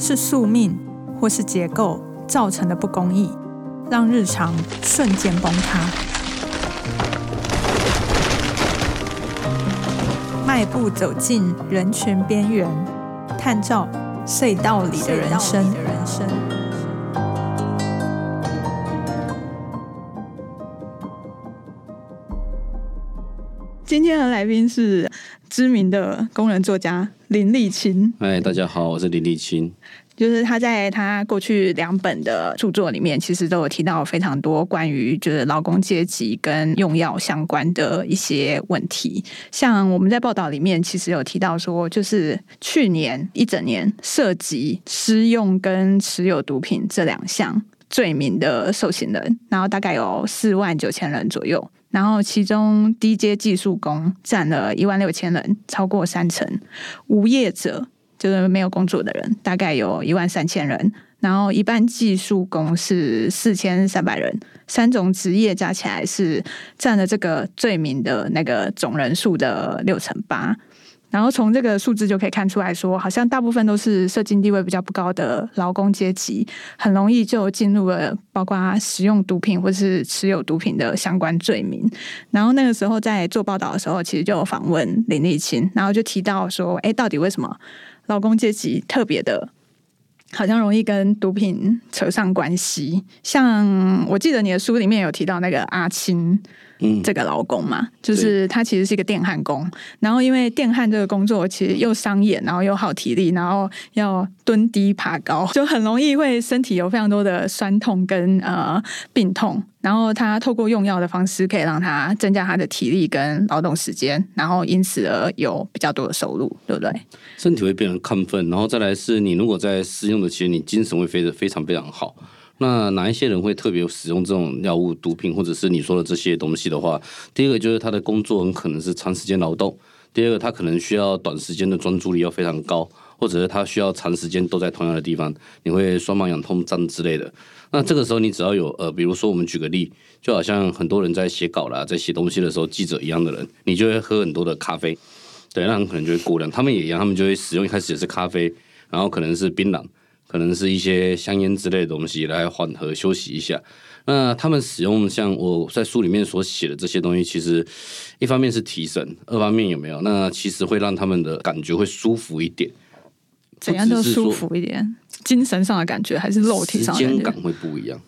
是宿命或是结构造成的不公义，让日常瞬间崩塌。迈步走进人群边缘，探照隧道里的人生。今天的来宾是知名的工人作家林立清。哎，大家好，我是林立清。就是他在他过去两本的著作里面，其实都有提到非常多关于就是劳工阶级跟用药相关的一些问题。像我们在报道里面，其实有提到说，就是去年一整年涉及私用跟持有毒品这两项罪名的受刑人，然后大概有四万九千人左右。然后，其中低阶技术工占了一万六千人，超过三成；无业者就是没有工作的人，大概有一万三千人。然后，一般技术工是四千三百人，三种职业加起来是占了这个罪名的那个总人数的六成八。然后从这个数字就可以看出来说，好像大部分都是社经地位比较不高的劳工阶级，很容易就进入了包括使用毒品或是持有毒品的相关罪名。然后那个时候在做报道的时候，其实就有访问林立清，然后就提到说，哎，到底为什么劳工阶级特别的，好像容易跟毒品扯上关系？像我记得你的书里面有提到那个阿青。嗯，这个劳工嘛，就是他其实是一个电焊工，然后因为电焊这个工作其实又伤眼，然后又耗体力，然后要蹲低爬高，就很容易会身体有非常多的酸痛跟呃病痛。然后他透过用药的方式，可以让他增加他的体力跟劳动时间，然后因此而有比较多的收入，对不对？身体会变得亢奋，然后再来是你如果在使用的期间，你精神会飞得非常非常好。那哪一些人会特别使用这种药物、毒品，或者是你说的这些东西的话？第一个就是他的工作很可能是长时间劳动；第二个，他可能需要短时间的专注力要非常高，或者是他需要长时间都在同样的地方，你会双盲痒痛、胀之类的。那这个时候，你只要有呃，比如说我们举个例，就好像很多人在写稿啦，在写东西的时候，记者一样的人，你就会喝很多的咖啡，对，那很可能就会过量。他们也一样，他们就会使用一开始也是咖啡，然后可能是槟榔。可能是一些香烟之类的东西来缓和休息一下。那他们使用像我在书里面所写的这些东西，其实一方面是提神，二方面有没有？那其实会让他们的感觉会舒服一点。怎样都舒服一点？精神上的感觉还是肉体上？时间感会不一样。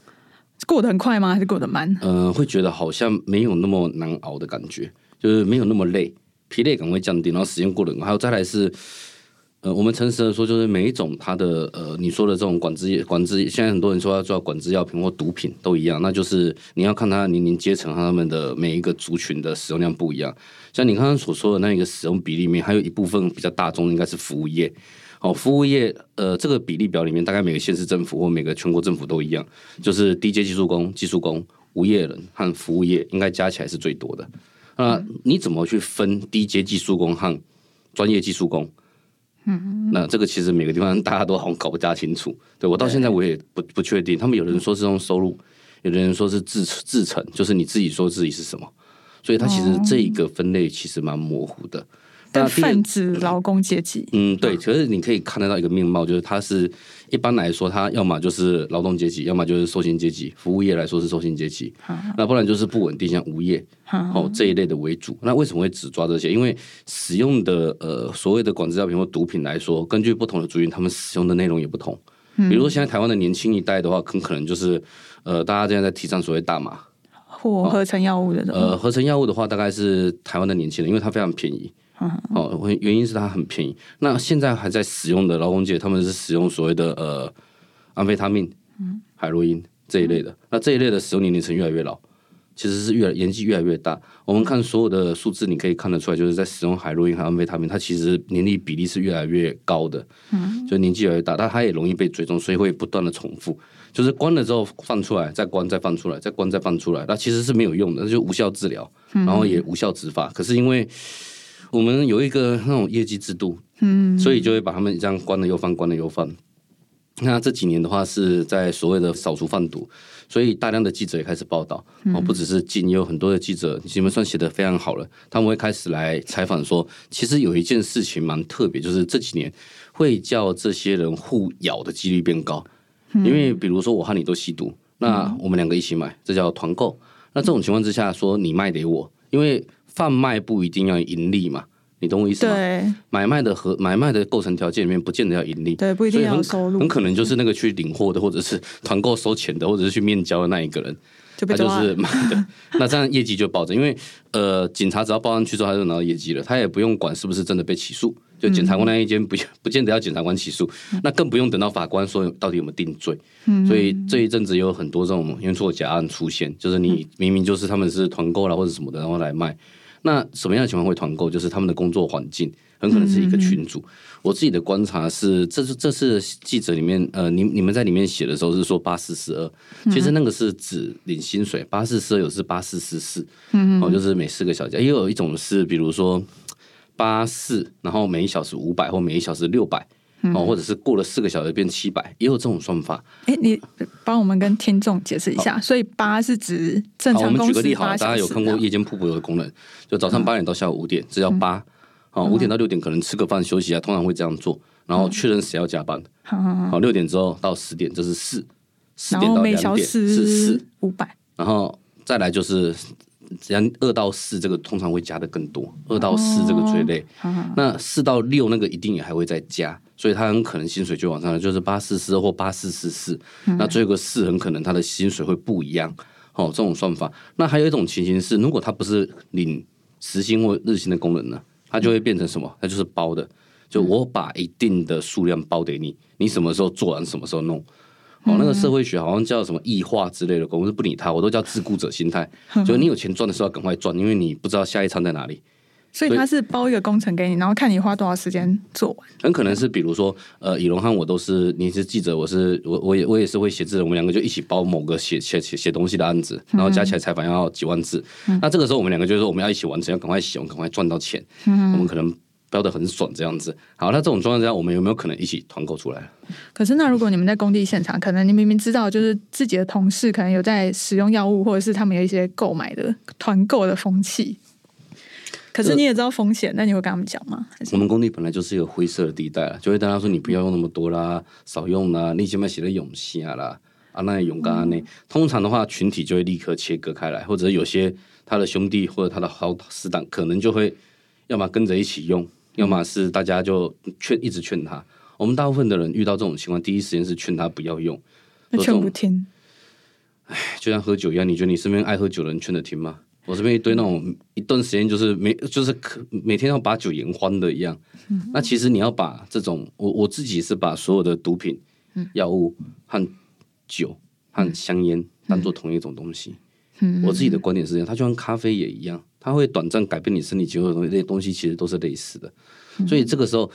过得很快吗？还是过得慢？呃，会觉得好像没有那么难熬的感觉，就是没有那么累，疲累感会降低，然后时间过得很快。还有再来是。呃，我们诚实的说，就是每一种它的呃，你说的这种管制管制，现在很多人说要做管制药品或毒品都一样，那就是你要看它年龄阶层和他们的每一个族群的使用量不一样。像你刚刚所说的那一个使用比例里面，还有一部分比较大众应该是服务业。哦，服务业呃，这个比例表里面，大概每个县市政府或每个全国政府都一样，就是低阶技术工、技术工、无业人和服务业应该加起来是最多的。那你怎么去分低阶技术工和专业技术工？嗯，那这个其实每个地方大家都好像搞不大清楚。对我到现在我也不不确定，他们有人说是用收入，有的人说是自自成，就是你自己说自己是什么，所以它其实这一个分类其实蛮模糊的。但泛指劳工阶级，嗯，对，可是你可以看得到一个面貌，就是它是一般来说，它要么就是劳动阶级，要么就是受薪阶级。服务业来说是受薪阶级，那不然就是不稳定，像无业哦这一类的为主。那为什么会只抓这些？因为使用的呃所谓的管制药品或毒品来说，根据不同的族群，他们使用的内容也不同。比如说现在台湾的年轻一代的话，很可能就是呃大家现在在提倡所谓大麻或合成药物的。呃，合成药物的话，大概是台湾的年轻人，因为它非常便宜。哦，原因是它很便宜。那现在还在使用的劳工界，他们是使用所谓的呃安非他命、海洛因这一类的。那这一类的使用年龄层越来越老，其实是越来年纪越来越大。我们看所有的数字，你可以看得出来，就是在使用海洛因和安非他命，它其实年龄比例是越来越高的。嗯，就年纪越来越大，但它也容易被追踪，所以会不断的重复。就是关了之后放出来，再关再放出来，再关再放出来，那其实是没有用的，那就无效治疗，然后也无效执法。可是因为我们有一个那种业绩制度，嗯，所以就会把他们这样关了又放，关了又放。那这几年的话是在所谓的扫除贩毒，所以大量的记者也开始报道哦，不只是进，也有很多的记者，你们算写的非常好了，他们会开始来采访说，其实有一件事情蛮特别，就是这几年会叫这些人互咬的几率变高，因为比如说我和你都吸毒，那我们两个一起买，这叫团购。那这种情况之下，说你卖给我，因为贩卖不一定要盈利嘛。你懂我意思吗？对，买卖的和买卖的构成条件里面，不见得要盈利，对，不一定要收入，很可能就是那个去领货的，或者是团购收钱的，或者是去面交的那一个人，他就是买的，那这样业绩就保证，因为呃，警察只要报上去之后，他就拿到业绩了，他也不用管是不是真的被起诉，就检察官那一间不 不见得要检察官起诉，那更不用等到法官说到底有没有定罪。所以这一阵子有很多这种冤错假案出现，就是你明明就是他们是团购了或者什么的，然后来卖。那什么样的情况会团购？就是他们的工作环境很可能是一个群组。我自己的观察是，这是这次记者里面，呃，你你们在里面写的时候是说八四四二，其实那个是指领薪水，八四四二有是八四四四，哦，就是每四个小时。也有一种是，比如说八四，然后每一小时五百或每一小时六百。哦，或者是过了四个小时变七百，也有这种算法。哎，你帮我们跟听众解释一下。所以八是指正常我们举个例好，大家有看过夜间瀑布有的功能，就早上八点到下午五点，这叫八。好，五点到六点可能吃个饭休息啊，通常会这样做。然后确认谁要加班。好，六点之后到十点，这是四。十点到两点是四五百。然后再来就是。只要二到四这个通常会加的更多，二到四这个最累。那四到六那个一定也还会再加，所以他很可能薪水就往上了，就是八四四或八四四四。那最后个四很可能他的薪水会不一样。哦，这种算法。那还有一种情形是，如果他不是领时薪或日薪的工人呢，他就会变成什么？他就是包的，就我把一定的数量包给你，你什么时候做完，什么时候弄。哦，那个社会学好像叫什么异化之类的，我是不理他，我都叫自顾者心态。就你有钱赚的时候，赶快赚，因为你不知道下一餐在哪里。所以他是包一个工程给你，然后看你花多少时间做完。很可能是比如说，呃，以龙和我都是，你是记者，我是我我也我也是会写字的，我们两个就一起包某个写写写写东西的案子，然后加起来采访要几万字。那这个时候我们两个就是说，我们要一起完成，要赶快写，我们赶快赚到钱。我们可能。标的很爽，这样子。好，那这种状况下，我们有没有可能一起团购出来？可是，那如果你们在工地现场，可能你明明知道，就是自己的同事可能有在使用药物，或者是他们有一些购买的团购的风气。可是你也知道风险，那你会跟他们讲吗？我们工地本来就是一个灰色的地带了，就会跟他说：“你不要用那么多啦，少用啦，你起码写的勇气啊啦，啊那勇敢啊那。”通常的话，群体就会立刻切割开来，或者有些他的兄弟或者他的好死党，可能就会要么跟着一起用。要么是大家就劝，一直劝他。我们大部分的人遇到这种情况，第一时间是劝他不要用，劝不听。唉，就像喝酒一样，你觉得你身边爱喝酒的人劝得听吗？我这边一堆那种一段时间就是每就是可每天要把酒言欢的一样。那其实你要把这种，我我自己是把所有的毒品、药物和酒和香烟当做同一种东西。嗯我自己的观点是这样，它就像咖啡也一样。它会短暂改变你身体结构的东西，那些东西其实都是类似的。所以这个时候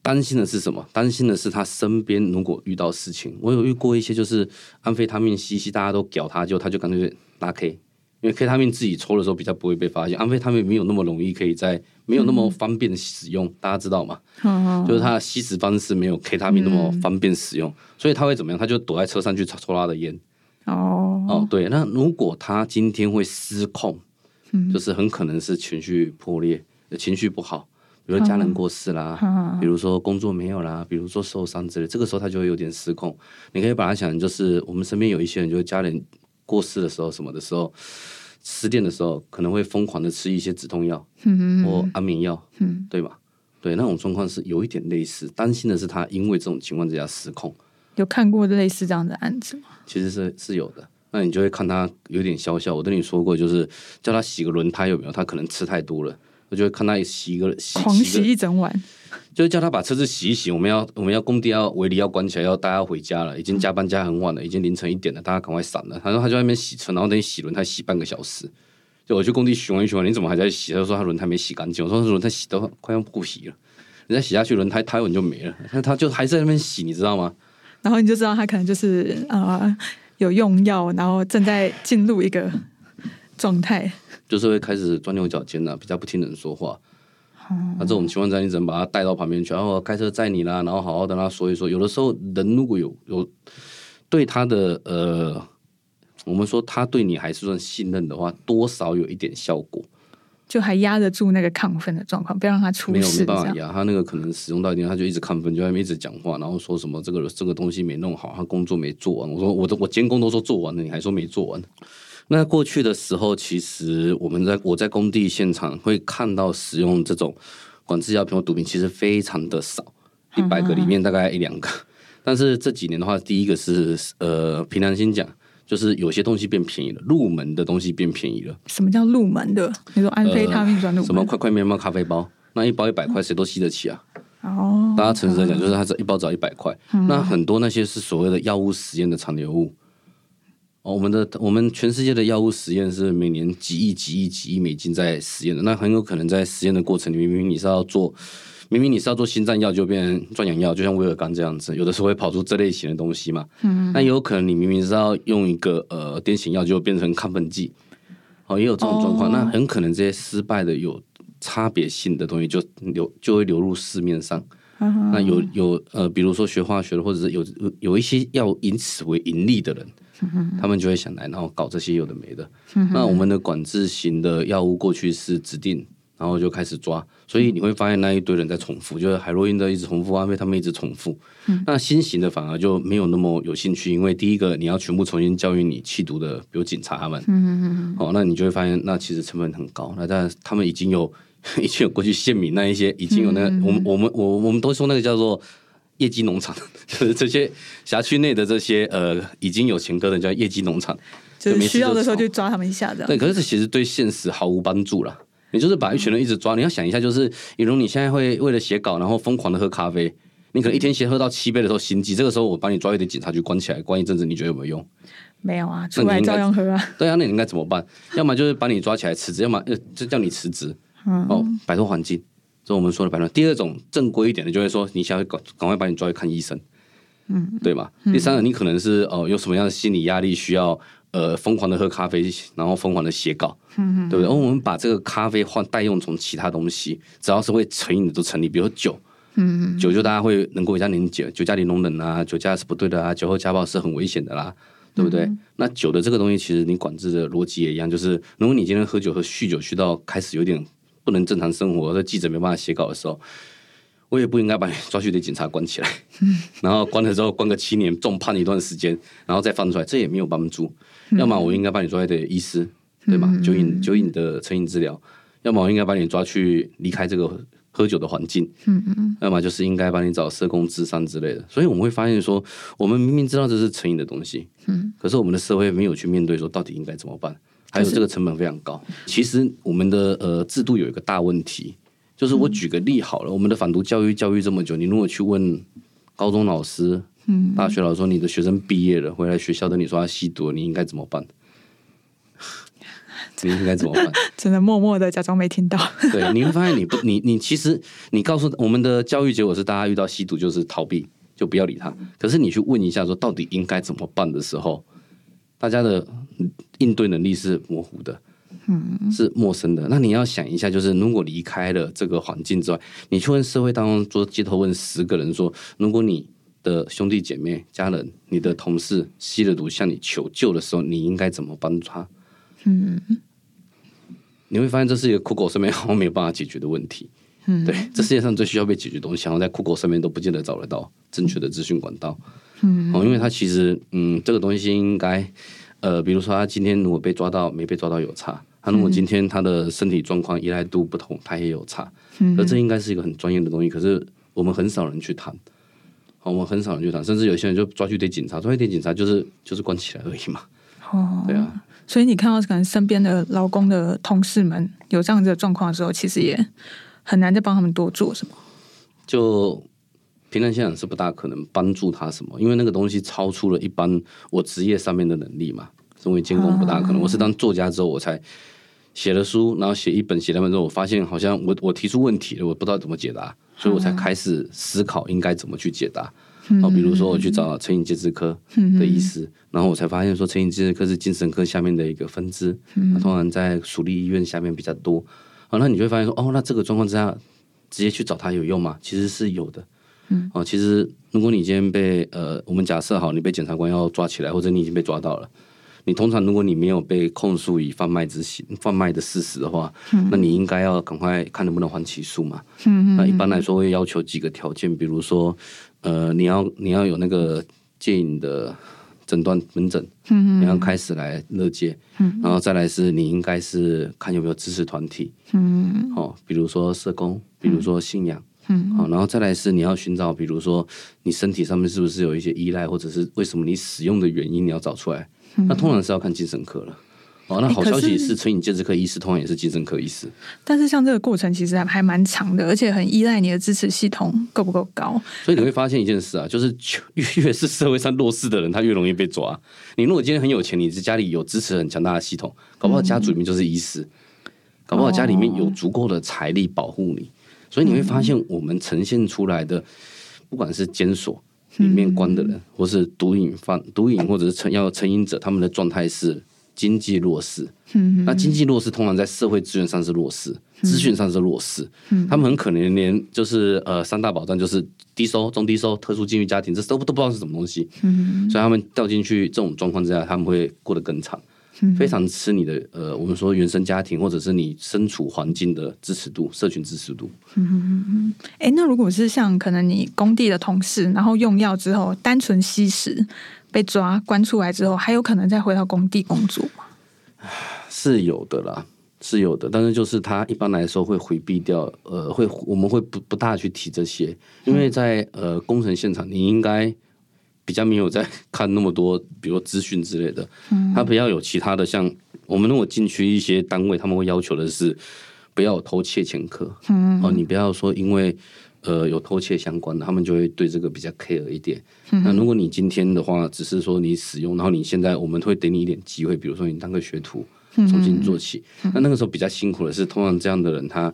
担心的是什么？担心的是他身边如果遇到事情。我有遇过一些，就是安非他命吸吸，大家都屌他，就他就干脆拉 K，因为 K 他命自己抽的时候比较不会被发现，安非他命没有那么容易可以在没有那么方便使用，大家知道吗？就是他的吸食方式没有 K 他命那么方便使用，所以他会怎么样？他就躲在车上去抽抽他的烟。哦哦，对，那如果他今天会失控。就是很可能是情绪破裂，情绪不好，比如家人过世啦，比如说工作没有啦，比如说受伤之类，这个时候他就会有点失控。你可以把它想，就是我们身边有一些人，就是家人过世的时候，什么的时候，失恋的时候，可能会疯狂的吃一些止痛药或安眠药，对吧？对，那种状况是有一点类似。担心的是他因为这种情况之下失控。有看过类似这样的案子吗？其实是是有的。那你就会看他有点消消。我跟你说过，就是叫他洗个轮胎有没有？他可能吃太多了。我就会看他洗一个洗狂洗一整晚，就是叫他把车子洗一洗。我们要我们要工地要围篱要关起来，要大家回家了，已经加班加很晚了，已经凌晨一点了，大家赶快散了。他说他就在那边洗车，然后等你洗轮胎洗半个小时。就我去工地洗完一洗完，你怎么还在洗？他说他轮胎没洗干净。我说轮胎洗都快要不洗了，你再洗下去轮胎胎纹就没了。那他就还在那边洗，你知道吗？然后你就知道他可能就是啊。有用药，然后正在进入一个状态，就是会开始钻牛角尖了，比较不听人说话。那这种情况下，你只能把他带到旁边去，然后开车载你啦，然后好好跟他说一说。有的时候，人如果有有对他的呃，我们说他对你还是算信任的话，多少有一点效果。就还压得住那个亢奋的状况，不要让他出没有。没办法压，他那个可能使用到一定，他就一直亢奋，就在那边一直讲话，然后说什么这个这个东西没弄好，他工作没做完。我说我都我监工都说做完了，你还说没做完。那过去的时候，其实我们在我在工地现场会看到使用这种管制药品或毒品，其实非常的少，一百个里面大概一两个。但是这几年的话，第一个是呃，凭良心讲，就是有些东西变便宜了，入门的东西变便宜了。什么叫入门的？你说安非他命转入门？呃什么快快面包咖啡包，那一包一百块，谁都吸得起啊？哦，大家诚实的讲，就是它这一包只要一百块。那很多那些是所谓的药物实验的残留物。哦，我们的我们全世界的药物实验是每年几亿、几亿、几亿美金在实验的。那很有可能在实验的过程里面，明明你是要做，明明你是要做心脏药，就变成壮阳药，就像威尔刚这样子，有的时候会跑出这类型的东西嘛。嗯，那也有可能你明明是要用一个呃癫痫药，就变成亢奋剂。哦，也有这种状况。哦那很可能这些失败的有差别性的东西就流就会流入市面上。嗯那有有呃，比如说学化学的，或者是有有有一些要以此为盈利的人，他们就会想来，然后搞这些有的没的。那我们的管制型的药物过去是指定，然后就开始抓，所以你会发现那一堆人在重复，就是海洛因的一直重复，安非他们一直重复。那新型的反而就没有那么有兴趣，因为第一个你要全部重新教育你弃毒的，比如警察他们，哦，那你就会发现那其实成本很高。那但他们已经有已经有过去县民那一些已经有那个，我们我们我我们都说那个叫做。业绩农场 就是这些辖区内的这些呃已经有前科的叫业绩农场，就是需要的时候就就抓他们一下，这样。对，可是这其实对现实毫无帮助啦。你就是把一群人一直抓，你要想一下，就是比如你现在会为了写稿，然后疯狂的喝咖啡，你可能一天先喝到七杯的时候心悸，这个时候我把你抓一点警察局关起来，关一阵子，你觉得有没有用？没有啊，出来照样喝啊。对啊，那你应该怎么办？要么就是把你抓起来辞职，要么呃就叫你辞职，哦，摆脱环境，这是我们说的摆脱。第二种正规一点的，就会说你想要赶赶快把你抓去看医生，嗯，对吧？第三个，你可能是哦、有什么样的心理压力需要呃疯狂的喝咖啡，然后疯狂的写稿，嗯对不对？哦，我们把这个咖啡换代用从其他东西，只要是会成瘾的都成立，比如酒。嗯，酒就大家会能够比较理解，酒驾零容忍啊，酒驾是不对的啊，酒后家暴是很危险的啦，对不对？那酒的这个东西，其实你管制的逻辑也一样，就是如果你今天喝酒和酗酒，酗到开始有点不能正常生活，这记者没办法写稿的时候，我也不应该把你抓去给警察关起来，然后关了之后关个七年，重判一段时间，然后再放出来，这也没有帮助。要么我应该把你抓去给医师，对吧？酒瘾酒瘾的成瘾治疗，要么我应该把你抓去离开这个喝酒的环境，嗯嗯，要么就是应该帮你找社工、智商之类的。所以我们会发现说，我们明明知道这是成瘾的东西，嗯，可是我们的社会没有去面对说到底应该怎么办，还有这个成本非常高。其实我们的呃制度有一个大问题，就是我举个例好了，我们的反毒教育教育这么久，你如果去问高中老师、嗯，大学老师说你的学生毕业了回来学校跟你说他吸毒了，你应该怎么办？你应该怎么办？只能默默的假装没听到。对，你会发现你不，你你其实你告诉我们的教育结果是，大家遇到吸毒就是逃避，就不要理他。可是你去问一下说到底应该怎么办的时候，大家的应对能力是模糊的，嗯，是陌生的。那你要想一下，就是如果离开了这个环境之外，你去问社会当中做街头问十个人说，如果你的兄弟姐妹、家人、你的同事吸了毒向你求救的时候，你应该怎么帮助他？你会发现这是一个酷狗上面好像没有办法解决的问题。嗯，对，这世界上最需要被解决的东西，好像在酷狗上面都不见得找得到正确的资讯管道。嗯，哦，因为它其实，嗯，这个东西应该，呃，比如说他今天如果被抓到，没被抓到有差；他如果今天他的身体状况依赖度不同，他也有差。嗯，而这应该是一个很专业的东西，可是我们很少人去谈。好，我们很少人去谈，甚至有些人就抓去对警察，抓去对警察就是就是关起来而已嘛。哦，对啊，所以你看到可能身边的劳工的同事们有这样子的状况的时候，其实也很难再帮他们多做什么。就平常现场是不大可能帮助他什么，因为那个东西超出了一般我职业上面的能力嘛。身为监工不大可能，我是当作家之后我才写了书，然后写一本写两本之后，我发现好像我我提出问题了，我不知道怎么解答，所以我才开始思考应该怎么去解答。哦，比如说我去找成瘾戒治科的医师，然后我才发现说成瘾戒治科是精神科下面的一个分支，它通常在属立医院下面比较多。哦，那你就会发现说，哦，那这个状况之下，直接去找他有用吗？其实是有的。嗯，哦，其实如果你今天被呃，我们假设好，你被检察官要抓起来，或者你已经被抓到了，你通常如果你没有被控诉以贩卖之行贩卖的事实的话，那你应该要赶快看能不能还起诉嘛。嗯那一般来说会要求几个条件，比如说呃，你要你要有那个戒瘾的。诊断门诊，嗯，你要开始来乐戒，嗯，然后再来是你应该是看有没有支持团体，嗯，哦，比如说社工，比如说信仰，嗯，好，然后再来是你要寻找，比如说你身体上面是不是有一些依赖，或者是为什么你使用的原因，你要找出来，那通常是要看精神科了。哦，那好消息是成瘾戒治科医师同样也是精神科医师。但是像这个过程其实还还蛮长的，而且很依赖你的支持系统够不够高。所以你会发现一件事啊，就是越 越是社会上弱势的人，他越容易被抓。你如果今天很有钱，你是家里有支持很强大的系统，搞不好家族里面就是医师，搞不好家里面有足够的财力保护你。所以你会发现，我们呈现出来的，不管是监所里面关的人，或是毒瘾犯、毒瘾或者是成要成瘾者，他们的状态是。经济弱势，那经济弱势通常在社会资源上是弱势，资讯上是弱势，他们很可能连就是呃三大保障就是低收、中低收、特殊境遇家庭，这都都不知道是什么东西，所以他们掉进去这种状况之下，他们会过得更惨，非常吃你的呃我们说原生家庭或者是你身处环境的支持度、社群支持度。嗯哎，那如果是像可能你工地的同事，然后用药之后单纯吸食。被抓关出来之后，还有可能再回到工地工作吗？是有的啦，是有的，但是就是他一般来说会回避掉，呃，会我们会不不大去提这些，因为在呃工程现场，你应该比较没有在看那么多，比如资讯之类的，他不要有其他的，像我们如果进去一些单位，他们会要求的是不要偷窃前科，嗯，哦，你不要说因为。呃，有偷窃相关的，他们就会对这个比较 care 一点。那如果你今天的话，只是说你使用，然后你现在我们会给你一点机会，比如说你当个学徒，重新做起。那那个时候比较辛苦的是，通常这样的人他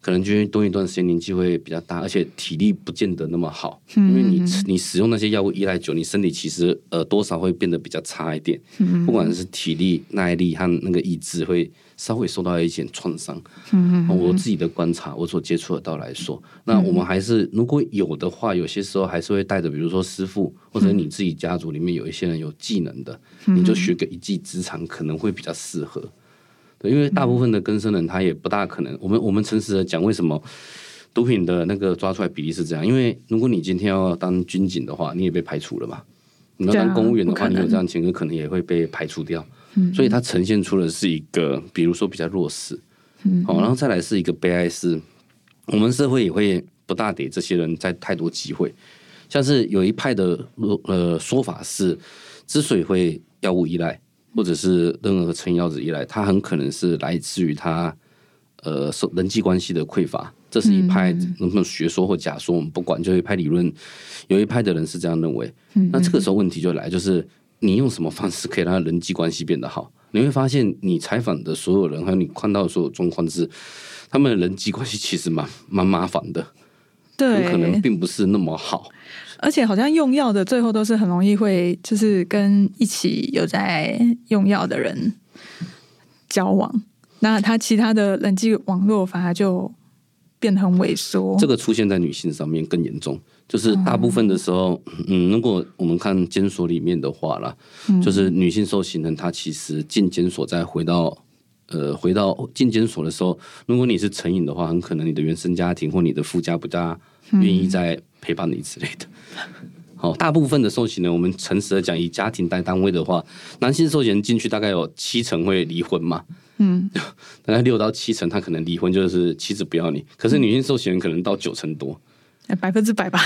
可能就会多一段时间年纪会比较大，而且体力不见得那么好，因为你你使用那些药物依赖久，你身体其实呃多少会变得比较差一点，不管是体力、耐力和那个意志会。稍微受到一点创伤，嗯我自己的观察，我所接触得到来说，那我们还是如果有的话，有些时候还是会带着，比如说师傅或者你自己家族里面有一些人有技能的，你就学个一技之长，可能会比较适合。对，因为大部分的根生人他也不大可能。我们我们诚实的讲，为什么毒品的那个抓出来比例是这样？因为如果你今天要当军警的话，你也被排除了嘛。你要当公务员的话，你有这样情况，可能也会被排除掉。所以它呈现出的是一个，比如说比较弱势，好，然后再来是一个悲哀，是我们社会也会不大给这些人在太多机会。像是有一派的呃说法是，之所以会药物依赖，或者是任何成瘾药子依赖，它很可能是来自于他呃人际关系的匮乏。这是一派能不能学说或假说，我们不管，就一派理论，有一派的人是这样认为。那这个时候问题就来，就是。你用什么方式可以让他人际关系变得好？你会发现，你采访的所有人，还有你看到的所有状况是，他们的人际关系其实蛮蛮麻烦的，对，可能并不是那么好。而且好像用药的最后都是很容易会，就是跟一起有在用药的人交往，那他其他的人际网络反而就变得很萎缩。这个出现在女性上面更严重。就是大部分的时候，嗯，如果我们看监所里面的话啦，就是女性受刑人，她其实进监所再回到，呃，回到进监所的时候，如果你是成瘾的话，很可能你的原生家庭或你的夫家不大愿意再陪伴你之类的。好，大部分的受刑人，我们诚实的讲，以家庭带单位的话，男性受刑人进去大概有七成会离婚嘛，嗯，大概六到七成他可能离婚，就是妻子不要你。可是女性受刑人可能到九成多。百分之百吧，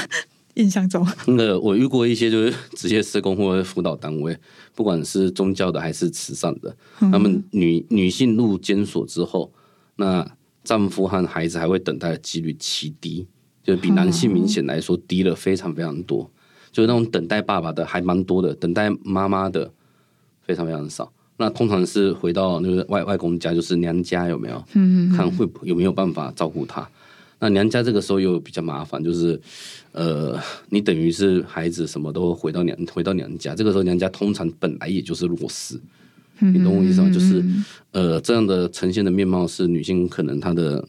印象中。那个我遇过一些就是 职业社工或者辅导单位，不管是宗教的还是慈善的，他们女女性入监所之后，那丈夫和孩子还会等待的几率奇低，就比男性明显来说低了非常非常多。就是那种等待爸爸的还蛮多的，等待妈妈的非常非常少。那通常是回到那个外外公家，就是娘家有没有？嗯，看会有没有办法照顾他。那娘家这个时候又比较麻烦，就是，呃，你等于是孩子什么都回到娘回到娘家，这个时候娘家通常本来也就是弱势，你懂我意思吗？就是，呃，这样的呈现的面貌是女性可能她的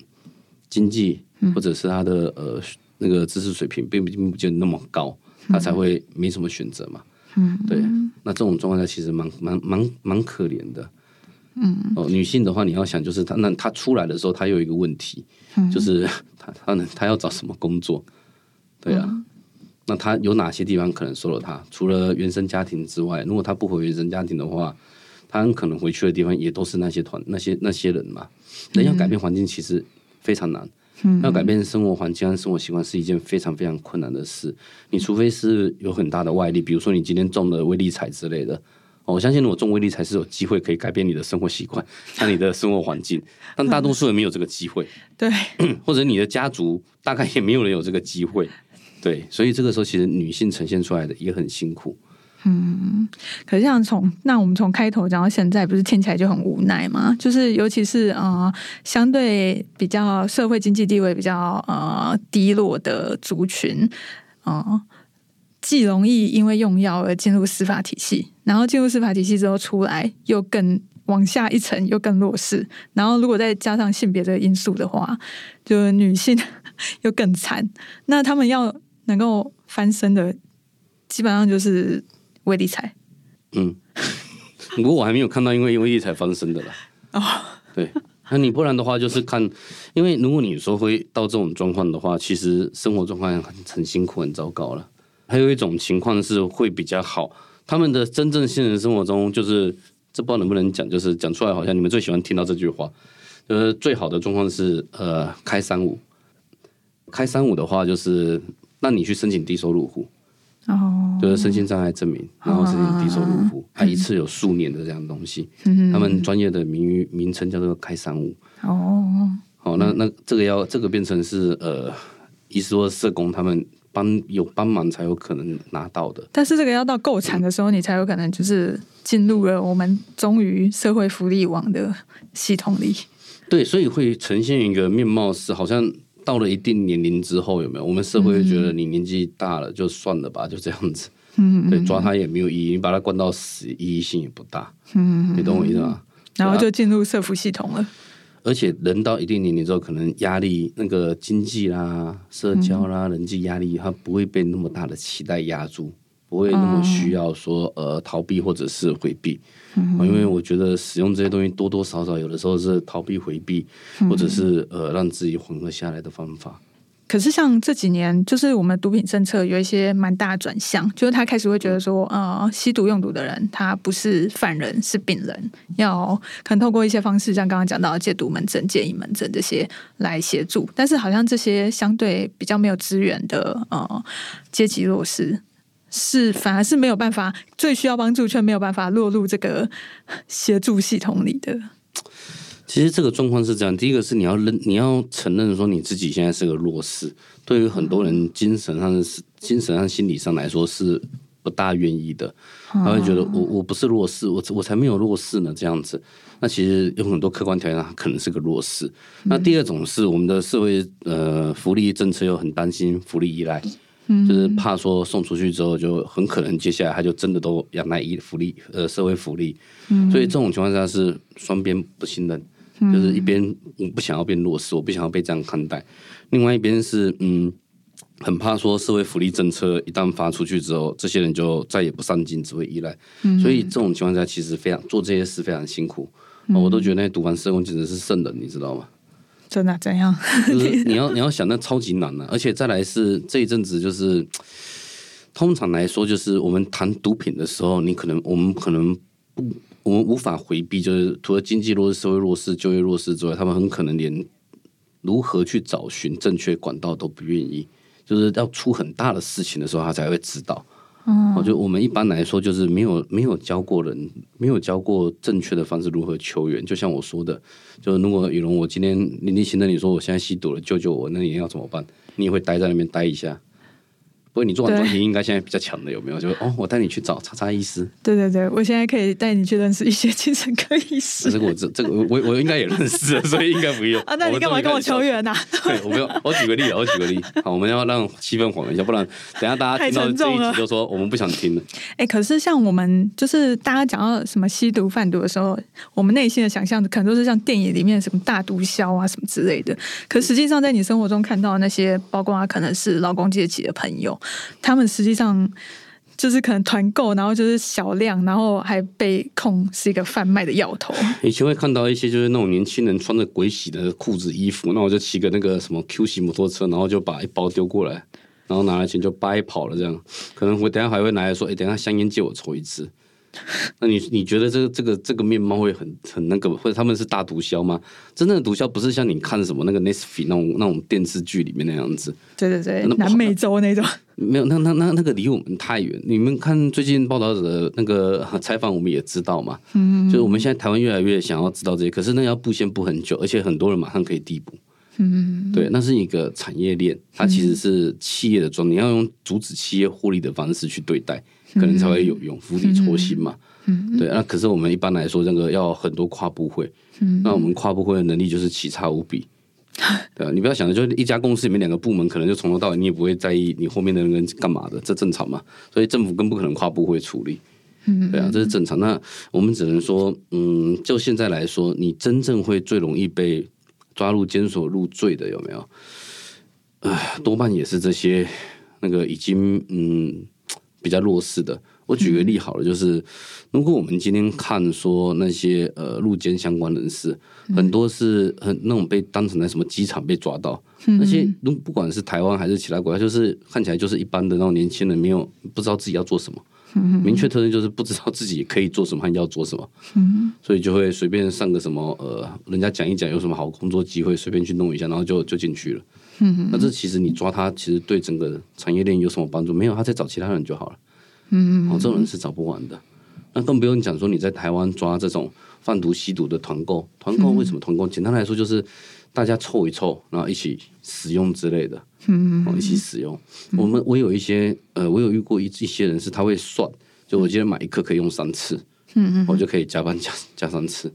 经济或者是她的呃那个知识水平并并不见得那么高，她才会没什么选择嘛。嗯，对。那这种状况下其实蛮蛮蛮蛮可怜的。嗯，哦，女性的话，你要想就是她那她出来的时候，她有一个问题，就是她她她要找什么工作？对啊。那他有哪些地方可能收了他？除了原生家庭之外，如果他不回原生家庭的话，他很可能回去的地方也都是那些团那些那些人嘛。人要改变环境其实非常难，要改变生活环境和生活习惯是一件非常非常困难的事。你除非是有很大的外力，比如说你今天中了威力彩之类的。我相信，如果中威力才是有机会可以改变你的生活习惯，像你的生活环境，但大多数人没有这个机会。对，或者你的家族大概也没有人有这个机会。对，所以这个时候其实女性呈现出来的也很辛苦。嗯，可是像从那我们从开头讲到现在，不是听起来就很无奈吗？就是尤其是呃，相对比较社会经济地位比较呃低落的族群，啊。既容易因为用药而进入司法体系，然后进入司法体系之后出来又更往下一层又更弱势，然后如果再加上性别这个因素的话，就女性 又更惨。那他们要能够翻身的，基本上就是威力彩。嗯，不过我还没有看到因为威力彩翻身的啦。哦，对，那你不然的话就是看，因为如果你说会到这种状况的话，其实生活状况很很辛苦、很糟糕了。还有一种情况是会比较好，他们的真正现实生活中就是这不知道能不能讲，就是讲出来好像你们最喜欢听到这句话，就是最好的状况是呃开三五，开三五的话就是让你去申请低收入户，哦，就是身心障碍证明，然后申请低收入户，他一次有数年的这样东西，他们专业的名誉名称叫做开三五，哦，好，那那这个要这个变成是呃，意思说社工他们。帮有帮忙才有可能拿到的，但是这个要到够惨的时候，你才有可能就是进入了我们终于社会福利网的系统里。对，所以会呈现一个面貌是，好像到了一定年龄之后，有没有？我们社会觉得你年纪大了就算了吧，就这样子。嗯，对，抓他也没有意义，你把他关到死，意义性也不大。嗯，你懂我意思吗？然后就进入社服系统了。而且人到一定年龄之后，可能压力、那个经济啦、社交啦、人际压力，他不会被那么大的期待压住，不会那么需要说呃逃避或者是回避。嗯，因为我觉得使用这些东西多多少少有的时候是逃避回避，或者是呃让自己缓和下来的方法。可是像这几年，就是我们毒品政策有一些蛮大的转向，就是他开始会觉得说，呃，吸毒用毒的人他不是犯人，是病人，要可能透过一些方式，像刚刚讲到戒毒门诊、戒瘾门诊这些来协助。但是好像这些相对比较没有资源的呃阶级弱势，是反而是没有办法最需要帮助，却没有办法落入这个协助系统里的。其实这个状况是这样，第一个是你要认，你要承认说你自己现在是个弱势。对于很多人精神上是精神上、心理上来说是不大愿意的，他会觉得我我不是弱势，我我才没有弱势呢。这样子，那其实有很多客观条件，他可能是个弱势。那第二种是我们的社会呃福利政策又很担心福利依赖，就是怕说送出去之后就很可能接下来他就真的都仰赖依福利呃社会福利，嗯所以这种情况下是双边不信任。就是一边我不想要变弱势，我不想要被这样看待；另外一边是嗯，很怕说社会福利政策一旦发出去之后，这些人就再也不上进，只会依赖。所以这种情况下，其实非常做这些事非常辛苦。我都觉得那些读完社工简直是圣人，你知道吗？真的怎样？就是 你要你要想，那超级难的，而且再来是这一阵子，就是通常来说，就是我们谈毒品的时候，你可能我们可能不。我们无法回避，就是除了经济弱势、社会弱势、就业弱势之外，他们很可能连如何去找寻正确管道都不愿意。就是要出很大的事情的时候，他才会知道。嗯，我就我们一般来说就是没有没有教过人，没有教过正确的方式如何求援。就像我说的，就是如果雨龙，我今天林立行的你说我现在吸毒了，救救我，那你要怎么办？你也会待在那边待一下。不过你做完专题应该现在比较强的有没有？就是哦，我带你去找叉叉医师。对对对，我现在可以带你去认识一些精神科医师。这个我这这个我我应该也认识，所以应该不用 啊。那你干嘛跟我求援呐？对，我不用。我举个例子，我举个例。好，我们要让气氛缓一下，不然等下大家听到这一集就说我们不想听了。哎，可是像我们就是大家讲到什么吸毒贩毒的时候，我们内心的想象可能都是像电影里面什么大毒枭啊什么之类的。可实际上，在你生活中看到那些，包括他可能是劳工阶级的朋友。他们实际上就是可能团购，然后就是小量，然后还被控是一个贩卖的要头。以前会看到一些就是那种年轻人穿着鬼洗的裤子衣服，那我就骑个那个什么 Q 型摩托车，然后就把一包丢过来，然后拿了钱就掰跑了。这样可能我等下还会拿来说，哎，等下香烟借我抽一支。那你你觉得这个这个这个面貌会很很那个，或者他们是大毒枭吗？真正的毒枭不是像你看什么那个 Netflix 那种那种电视剧里面那样子。对对对，南美洲那种。没有，那那那那个离我们太远。你们看最近报道者的那个 采访，我们也知道嘛。嗯。就是我们现在台湾越来越想要知道这些，可是那要布线布很久，而且很多人马上可以递补。嗯。对，那是一个产业链，它其实是企业的装，你要用阻止企业获利的方式去对待。可能才会有用，釜底抽薪嘛。嗯，对。那可是我们一般来说，那个要很多跨部会。嗯，那我们跨部会的能力就是奇差无比。对啊，你不要想着，就一家公司里面两个部门，可能就从头到尾你也不会在意你后面的人干嘛的，这正常嘛。所以政府更不可能跨部会处理。嗯，对啊，这是正常。那我们只能说，嗯，就现在来说，你真正会最容易被抓入监所入罪的有没有？唉，多半也是这些那个已经嗯。比较弱势的，我举个例好了，就是如果我们今天看说那些呃入监相关人士，很多是很那种被当成在什么机场被抓到，那些如不管是台湾还是其他国家，就是看起来就是一般的那种年轻人，没有不知道自己要做什么，明确特征就是不知道自己可以做什么和要做什么，所以就会随便上个什么呃，人家讲一讲有什么好工作机会，随便去弄一下，然后就就进去了。嗯，那这其实你抓他，其实对整个产业链有什么帮助？没有，他再找其他人就好了。嗯，哦，这种人是找不完的。那更不用讲说你在台湾抓这种贩毒吸毒的团购，团购为什么团购？简单来说就是大家凑一凑，然后一起使用之类的。嗯，哦，一起使用。我们我有一些呃，我有遇过一一些人是他会算，就我今天买一克可以用三次，嗯嗯，我就可以加班加加三次。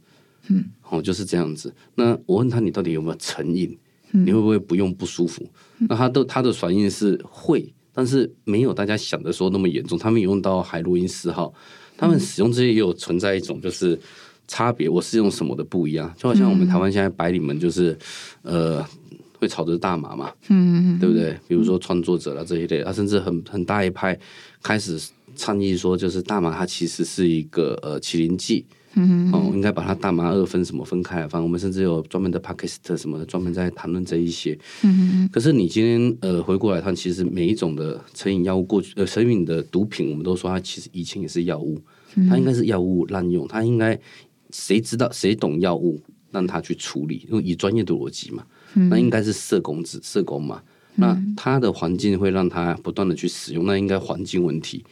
嗯，哦，就是这样子。那我问他你到底有没有成瘾？你会不会不用不舒服？那他的他的反应是会，但是没有大家想的说那么严重。他们用到海洛因四号，他们使用这些也有存在一种就是差别。我是用什么的不一样？就好像我们台湾现在白领们就是呃会炒着大麻嘛，嗯，对不对？比如说创作者啦这一类，啊，甚至很很大一派开始倡议说，就是大麻它其实是一个呃麒麟剂。嗯哦，应该把它大麻二分什么分开来放。我们甚至有专门的 podcast 什么的，专门在谈论这一些。嗯可是你今天呃回过来看，其实每一种的成瘾药物，过去呃成瘾的毒品，我们都说它其实以前也是药物，它应该是药物滥用，它应该谁知道谁懂药物，让他去处理，因为以专业的逻辑嘛，那应该是社工子社工嘛，那他的环境会让他不断的去使用，那应该环境问题。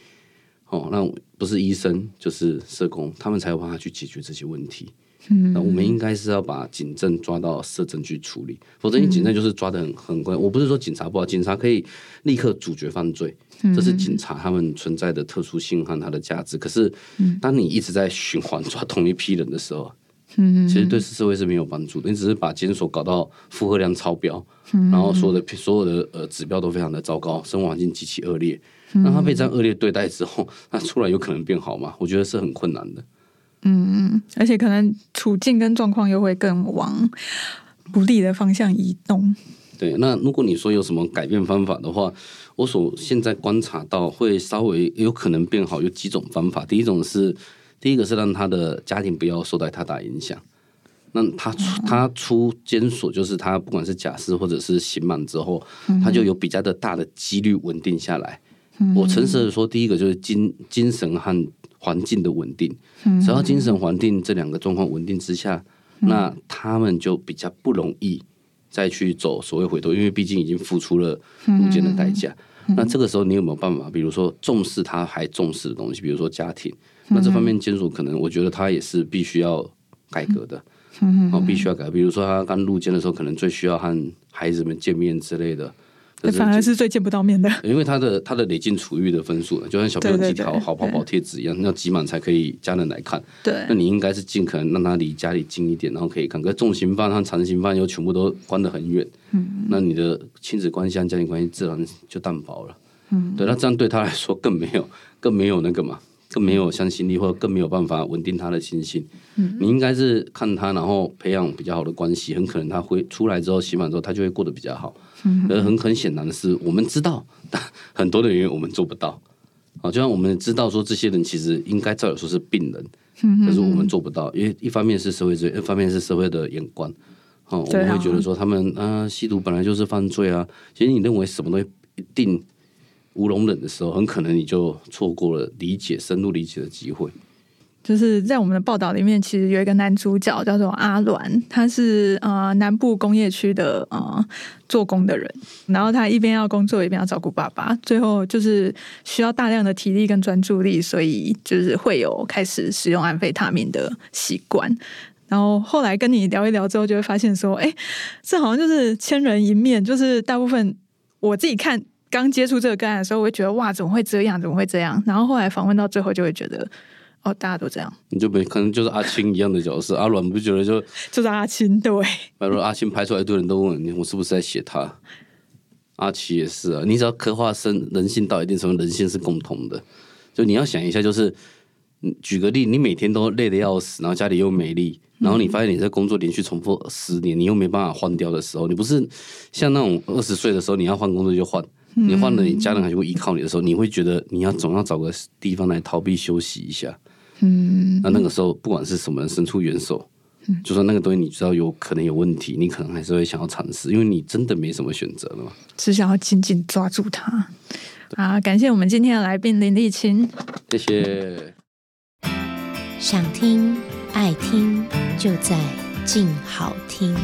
哦，那不是医生就是社工，他们才有办法去解决这些问题。嗯，那我们应该是要把警政抓到社政去处理，否则你警政就是抓的很很关。我不是说警察不好，警察可以立刻阻绝犯罪，这是警察他们存在的特殊性和它的价值。可是，当你一直在循环抓同一批人的时候，嗯，其实对社会是没有帮助的。你只是把监所搞到负荷量超标，然后所有的所有的呃指标都非常的糟糕，生活环境极其恶劣。让他被这样恶劣对待之后，那出来有可能变好吗？我觉得是很困难的。嗯，而且可能处境跟状况又会更往不利的方向移动。对，那如果你说有什么改变方法的话，我所现在观察到会稍微有可能变好，有几种方法。第一种是，第一个是让他的家庭不要受到太大影响。那他出他出监所，就是他不管是假释或者是刑满之后，他就有比较的大的几率稳定下来。我诚实的说，第一个就是精精神和环境的稳定。只要精神环境这两个状况稳定之下，那他们就比较不容易再去走所谓回头，因为毕竟已经付出了入监的代价。那这个时候，你有没有办法？比如说重视他还重视的东西，比如说家庭。那这方面监属可能，我觉得他也是必须要改革的。哦，必须要改。比如说他刚入监的时候，可能最需要和孩子们见面之类的。这反而是最见不到面的。因为他的他的累进处遇的分数呢，就像小朋友几条好跑跑贴纸一样，要挤满才可以家人来看。对，那你应该是尽可能让他离家里近一点，然后可以看。可重刑犯和长刑犯又全部都关得很远，嗯，那你的亲子关系和家庭关系自然就淡薄了。嗯，对，那这样对他来说更没有更没有那个嘛。更没有相信力，或者更没有办法稳定他的心性。嗯，你应该是看他，然后培养比较好的关系，很可能他会出来之后，洗满之后，他就会过得比较好。嗯，而很很显然的是，我们知道 很多的原因，我们做不到。啊，就像我们知道说，这些人其实应该照理说是病人，可是我们做不到，因为一方面是社会罪，一方面是社会的眼光。哦，我们会觉得说他们啊，吸毒本来就是犯罪啊。其实你认为什么东西一定？无容忍的时候，很可能你就错过了理解、深入理解的机会。就是在我们的报道里面，其实有一个男主角叫做阿鸾，他是呃南部工业区的呃做工的人，然后他一边要工作，一边要照顾爸爸，最后就是需要大量的体力跟专注力，所以就是会有开始使用安非他命的习惯。然后后来跟你聊一聊之后，就会发现说，哎，这好像就是千人一面，就是大部分我自己看。刚接触这个个案的时候，我会觉得哇，怎么会这样？怎么会这样？然后后来访问到最后，就会觉得哦，大家都这样。你就没可能就是阿青一样的角色，阿软不觉得就就是阿青对。比如说阿青拍出来，一堆人都问你，我是不是在写他？阿奇也是啊，你只要刻画生人性到一定程度，人性是共同的。就你要想一下，就是举个例，你每天都累得要死，然后家里又没力，然后你发现你在工作连续重复十年，你又没办法换掉的时候，你不是像那种二十岁的时候，你要换工作就换。你换了，你家人还是会依靠你的时候，你会觉得你要总要找个地方来逃避休息一下。嗯，那那个时候不管是什么人伸出援手，就算那个东西你知道有可能有问题，你可能还是会想要尝试，因为你真的没什么选择了嘛。只想要紧紧抓住它。啊，感谢我们今天的来宾林立清，谢谢。想听爱听，就在静好听。